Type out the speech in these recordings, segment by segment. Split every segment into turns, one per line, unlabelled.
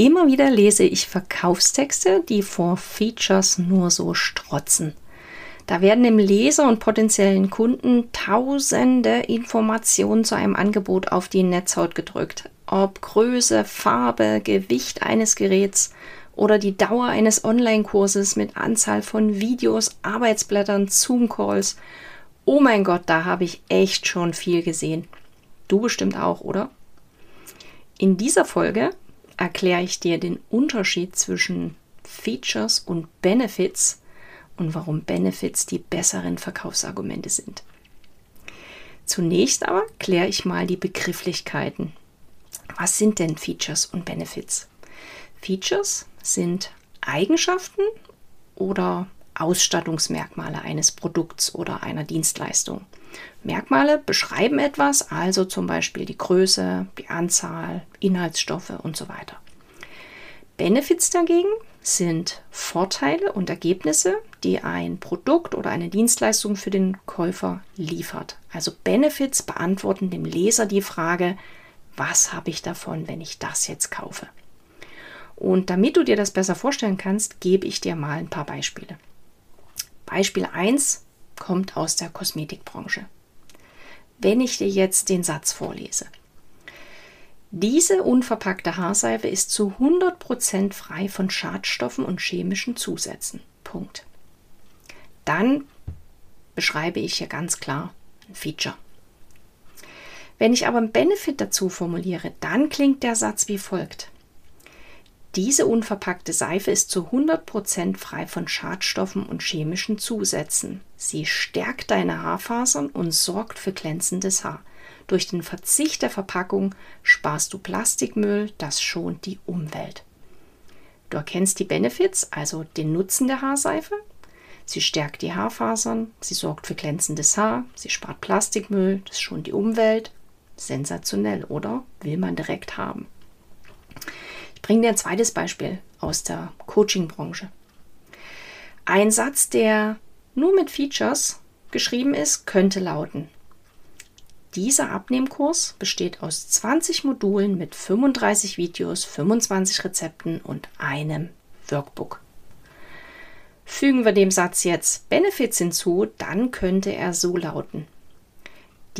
Immer wieder lese ich Verkaufstexte, die vor Features nur so strotzen. Da werden dem Leser und potenziellen Kunden tausende Informationen zu einem Angebot auf die Netzhaut gedrückt. Ob Größe, Farbe, Gewicht eines Geräts oder die Dauer eines Online-Kurses mit Anzahl von Videos, Arbeitsblättern, Zoom-Calls. Oh mein Gott, da habe ich echt schon viel gesehen. Du bestimmt auch, oder? In dieser Folge erkläre ich dir den Unterschied zwischen Features und Benefits und warum Benefits die besseren Verkaufsargumente sind. Zunächst aber kläre ich mal die Begrifflichkeiten. Was sind denn Features und Benefits? Features sind Eigenschaften oder Ausstattungsmerkmale eines Produkts oder einer Dienstleistung. Merkmale beschreiben etwas, also zum Beispiel die Größe, die Anzahl, Inhaltsstoffe und so weiter. Benefits dagegen sind Vorteile und Ergebnisse, die ein Produkt oder eine Dienstleistung für den Käufer liefert. Also Benefits beantworten dem Leser die Frage, was habe ich davon, wenn ich das jetzt kaufe? Und damit du dir das besser vorstellen kannst, gebe ich dir mal ein paar Beispiele. Beispiel 1 kommt aus der Kosmetikbranche. Wenn ich dir jetzt den Satz vorlese. Diese unverpackte Haarseife ist zu 100% frei von Schadstoffen und chemischen Zusätzen. Punkt. Dann beschreibe ich hier ganz klar ein Feature. Wenn ich aber einen Benefit dazu formuliere, dann klingt der Satz wie folgt. Diese unverpackte Seife ist zu 100% frei von Schadstoffen und chemischen Zusätzen. Sie stärkt deine Haarfasern und sorgt für glänzendes Haar. Durch den Verzicht der Verpackung sparst du Plastikmüll, das schont die Umwelt. Du erkennst die Benefits, also den Nutzen der Haarseife. Sie stärkt die Haarfasern, sie sorgt für glänzendes Haar, sie spart Plastikmüll, das schont die Umwelt. Sensationell, oder? Will man direkt haben. Bringe dir ein zweites Beispiel aus der Coaching-Branche. Ein Satz, der nur mit Features geschrieben ist, könnte lauten, dieser Abnehmkurs besteht aus 20 Modulen mit 35 Videos, 25 Rezepten und einem Workbook. Fügen wir dem Satz jetzt Benefits hinzu, dann könnte er so lauten.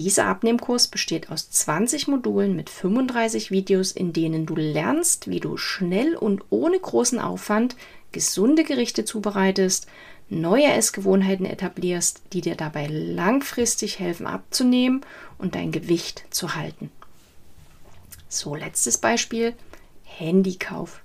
Dieser Abnehmkurs besteht aus 20 Modulen mit 35 Videos, in denen du lernst, wie du schnell und ohne großen Aufwand gesunde Gerichte zubereitest, neue Essgewohnheiten etablierst, die dir dabei langfristig helfen abzunehmen und dein Gewicht zu halten. So, letztes Beispiel, Handykauf.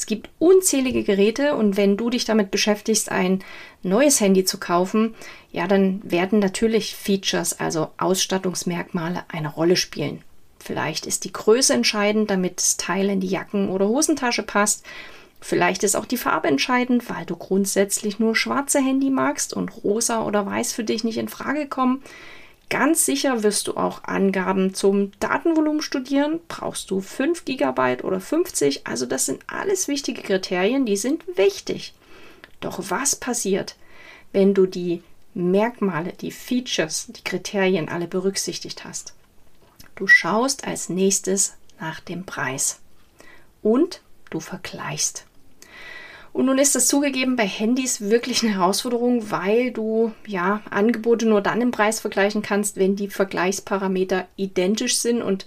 Es gibt unzählige Geräte und wenn du dich damit beschäftigst, ein neues Handy zu kaufen, ja, dann werden natürlich Features, also Ausstattungsmerkmale, eine Rolle spielen. Vielleicht ist die Größe entscheidend, damit das Teil in die Jacken- oder Hosentasche passt. Vielleicht ist auch die Farbe entscheidend, weil du grundsätzlich nur schwarze Handy magst und rosa oder weiß für dich nicht in Frage kommen. Ganz sicher wirst du auch Angaben zum Datenvolumen studieren. Brauchst du 5 GB oder 50? Also das sind alles wichtige Kriterien, die sind wichtig. Doch was passiert, wenn du die Merkmale, die Features, die Kriterien alle berücksichtigt hast? Du schaust als nächstes nach dem Preis und du vergleichst. Und nun ist das zugegeben bei Handys wirklich eine Herausforderung, weil du ja Angebote nur dann im Preis vergleichen kannst, wenn die Vergleichsparameter identisch sind und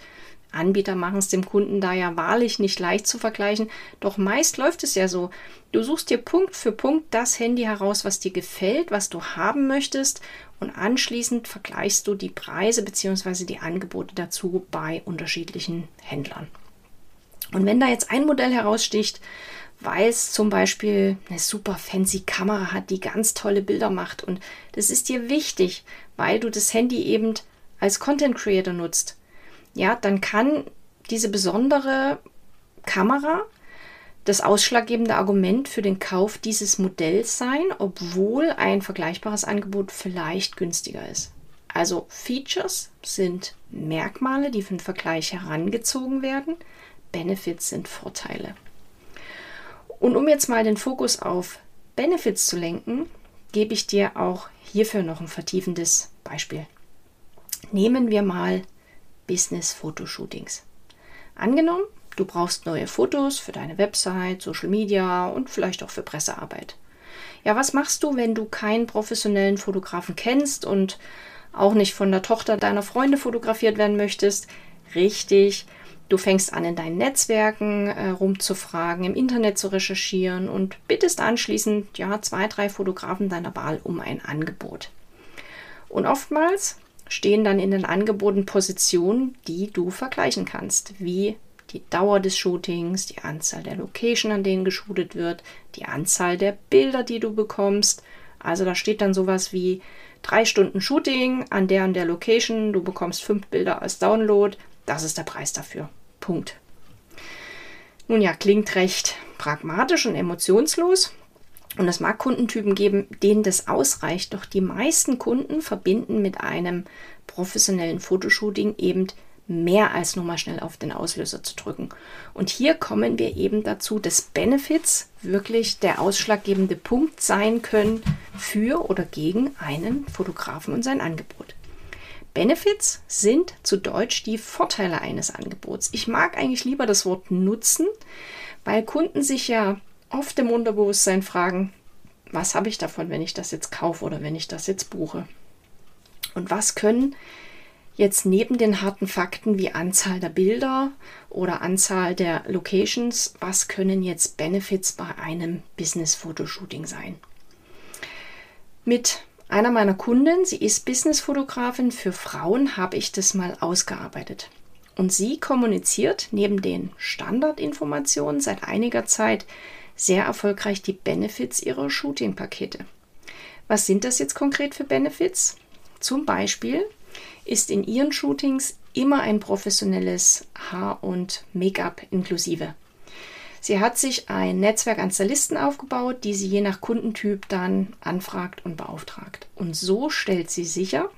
Anbieter machen es dem Kunden da ja wahrlich nicht leicht zu vergleichen. Doch meist läuft es ja so. Du suchst dir Punkt für Punkt das Handy heraus, was dir gefällt, was du haben möchtest und anschließend vergleichst du die Preise bzw. die Angebote dazu bei unterschiedlichen Händlern. Und wenn da jetzt ein Modell heraussticht, weil es zum Beispiel eine super fancy Kamera hat, die ganz tolle Bilder macht. Und das ist dir wichtig, weil du das Handy eben als Content Creator nutzt. Ja, dann kann diese besondere Kamera das ausschlaggebende Argument für den Kauf dieses Modells sein, obwohl ein vergleichbares Angebot vielleicht günstiger ist. Also Features sind Merkmale, die für den Vergleich herangezogen werden. Benefits sind Vorteile. Und um jetzt mal den Fokus auf Benefits zu lenken, gebe ich dir auch hierfür noch ein vertiefendes Beispiel. Nehmen wir mal Business-Fotoshootings. Angenommen, Du brauchst neue Fotos für deine Website, Social Media und vielleicht auch für Pressearbeit. Ja, was machst du, wenn du keinen professionellen Fotografen kennst und auch nicht von der Tochter deiner Freunde fotografiert werden möchtest? Richtig, du fängst an, in deinen Netzwerken äh, rumzufragen, im Internet zu recherchieren und bittest anschließend ja zwei, drei Fotografen deiner Wahl um ein Angebot. Und oftmals stehen dann in den Angeboten Positionen, die du vergleichen kannst, wie die Dauer des Shootings, die Anzahl der Location, an denen geshootet wird, die Anzahl der Bilder, die du bekommst. Also da steht dann sowas wie drei Stunden Shooting an der und der Location, du bekommst fünf Bilder als Download, das ist der Preis dafür. Punkt. Nun ja, klingt recht pragmatisch und emotionslos. Und es mag Kundentypen geben, denen das ausreicht, doch die meisten Kunden verbinden mit einem professionellen Fotoshooting eben mehr als nur mal schnell auf den Auslöser zu drücken. Und hier kommen wir eben dazu, dass Benefits wirklich der ausschlaggebende Punkt sein können für oder gegen einen Fotografen und sein Angebot. Benefits sind zu Deutsch die Vorteile eines Angebots. Ich mag eigentlich lieber das Wort nutzen, weil Kunden sich ja oft im Unterbewusstsein fragen, was habe ich davon, wenn ich das jetzt kaufe oder wenn ich das jetzt buche? Und was können jetzt neben den harten Fakten wie Anzahl der Bilder oder Anzahl der Locations, was können jetzt Benefits bei einem Business-Fotoshooting sein? Mit einer meiner Kunden, sie ist Business-Fotografin für Frauen, habe ich das mal ausgearbeitet. Und sie kommuniziert neben den Standardinformationen seit einiger Zeit sehr erfolgreich die Benefits ihrer Shooting-Pakete. Was sind das jetzt konkret für Benefits? Zum Beispiel ist in ihren Shootings immer ein professionelles Haar- und Make-up inklusive. Sie hat sich ein Netzwerk an Stylisten aufgebaut, die sie je nach Kundentyp dann anfragt und beauftragt. Und so stellt sie sicher,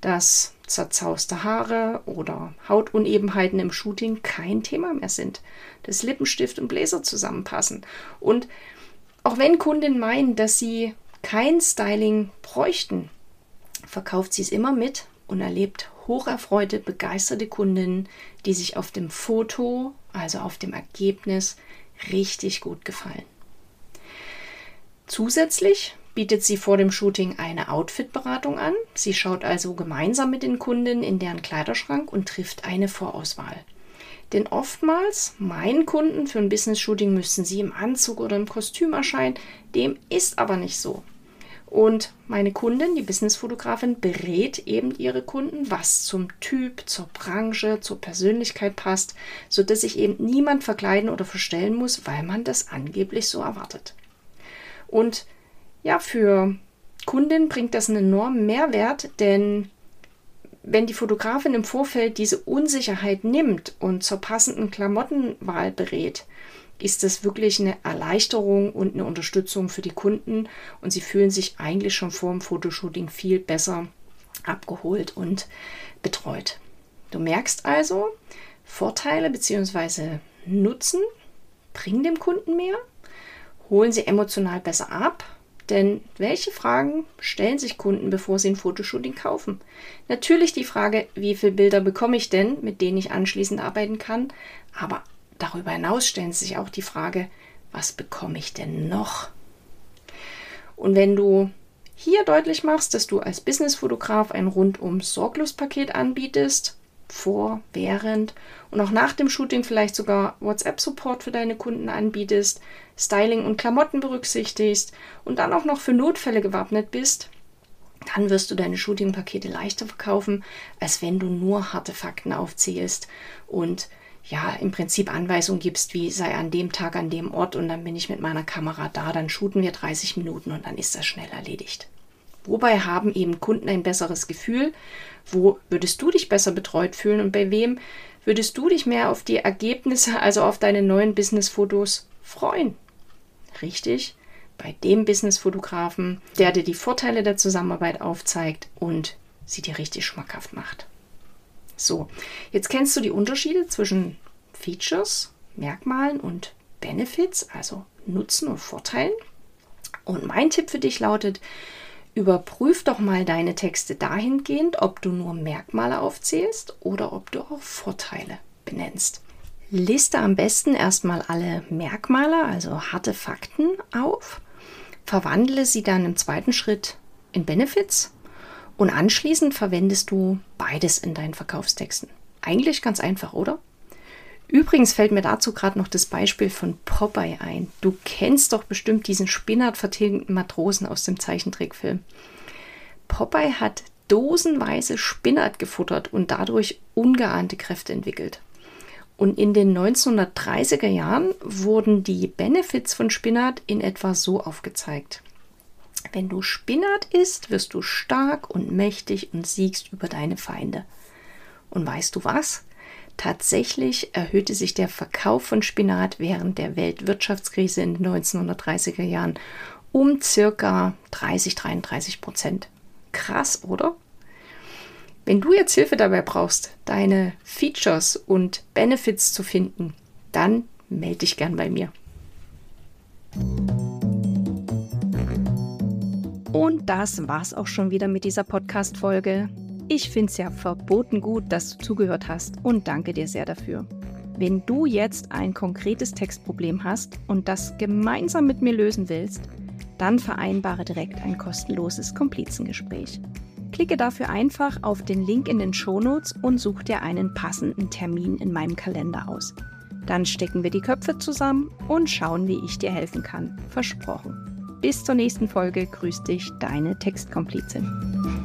dass zerzauste Haare oder Hautunebenheiten im Shooting kein Thema mehr sind, dass Lippenstift und Bläser zusammenpassen. Und auch wenn Kunden meinen, dass sie kein Styling bräuchten, verkauft sie es immer mit und erlebt hocherfreute, begeisterte Kundinnen, die sich auf dem Foto, also auf dem Ergebnis, richtig gut gefallen. Zusätzlich bietet sie vor dem Shooting eine Outfit-Beratung an. Sie schaut also gemeinsam mit den Kunden in deren Kleiderschrank und trifft eine Vorauswahl. Denn oftmals, meinen Kunden für ein Business-Shooting müssten sie im Anzug oder im Kostüm erscheinen. Dem ist aber nicht so. Und meine Kundin, die Businessfotografin, berät eben ihre Kunden, was zum Typ, zur Branche, zur Persönlichkeit passt, sodass sich eben niemand verkleiden oder verstellen muss, weil man das angeblich so erwartet. Und ja, für Kundin bringt das einen enormen Mehrwert, denn wenn die Fotografin im Vorfeld diese Unsicherheit nimmt und zur passenden Klamottenwahl berät, ist das wirklich eine Erleichterung und eine Unterstützung für die Kunden und sie fühlen sich eigentlich schon vor dem Fotoshooting viel besser abgeholt und betreut. Du merkst also, Vorteile bzw. Nutzen bringen dem Kunden mehr, holen sie emotional besser ab, denn welche Fragen stellen sich Kunden, bevor sie ein Fotoshooting kaufen? Natürlich die Frage, wie viele Bilder bekomme ich denn, mit denen ich anschließend arbeiten kann, aber darüber hinaus stellen sich auch die Frage, was bekomme ich denn noch? Und wenn du hier deutlich machst, dass du als Businessfotograf ein rundum sorglos Paket anbietest, vor, während und auch nach dem Shooting vielleicht sogar WhatsApp-Support für deine Kunden anbietest, Styling und Klamotten berücksichtigst und dann auch noch für Notfälle gewappnet bist, dann wirst du deine Shooting-Pakete leichter verkaufen, als wenn du nur harte Fakten aufzählst und ja, im Prinzip Anweisungen gibst, wie sei an dem Tag an dem Ort und dann bin ich mit meiner Kamera da, dann shooten wir 30 Minuten und dann ist das schnell erledigt. Wobei haben eben Kunden ein besseres Gefühl? Wo würdest du dich besser betreut fühlen und bei wem Würdest du dich mehr auf die Ergebnisse, also auf deine neuen Business-Fotos freuen? Richtig, bei dem Business-Fotografen, der dir die Vorteile der Zusammenarbeit aufzeigt und sie dir richtig schmackhaft macht. So, jetzt kennst du die Unterschiede zwischen Features, Merkmalen und Benefits, also Nutzen und Vorteilen. Und mein Tipp für dich lautet, überprüf doch mal deine Texte dahingehend, ob du nur Merkmale aufzählst oder ob du auch Vorteile benennst. Liste am besten erstmal alle Merkmale, also harte Fakten auf, verwandle sie dann im zweiten Schritt in Benefits und anschließend verwendest du beides in deinen Verkaufstexten. Eigentlich ganz einfach, oder? Übrigens fällt mir dazu gerade noch das Beispiel von Popeye ein. Du kennst doch bestimmt diesen spinnert Matrosen aus dem Zeichentrickfilm. Popeye hat dosenweise Spinnert gefuttert und dadurch ungeahnte Kräfte entwickelt. Und in den 1930er Jahren wurden die Benefits von Spinat in etwa so aufgezeigt. Wenn du Spinat isst, wirst du stark und mächtig und siegst über deine Feinde. Und weißt du was? Tatsächlich erhöhte sich der Verkauf von Spinat während der Weltwirtschaftskrise in den 1930er Jahren um circa 30, 33 Prozent. Krass, oder? Wenn du jetzt Hilfe dabei brauchst, deine Features und Benefits zu finden, dann melde dich gern bei mir. Und das war's auch schon wieder mit dieser Podcast-Folge. Ich finde es ja verboten gut, dass du zugehört hast und danke dir sehr dafür. Wenn du jetzt ein konkretes Textproblem hast und das gemeinsam mit mir lösen willst, dann vereinbare direkt ein kostenloses Komplizengespräch. Klicke dafür einfach auf den Link in den Shownotes und such dir einen passenden Termin in meinem Kalender aus. Dann stecken wir die Köpfe zusammen und schauen, wie ich dir helfen kann. Versprochen. Bis zur nächsten Folge grüßt dich deine Textkomplizin.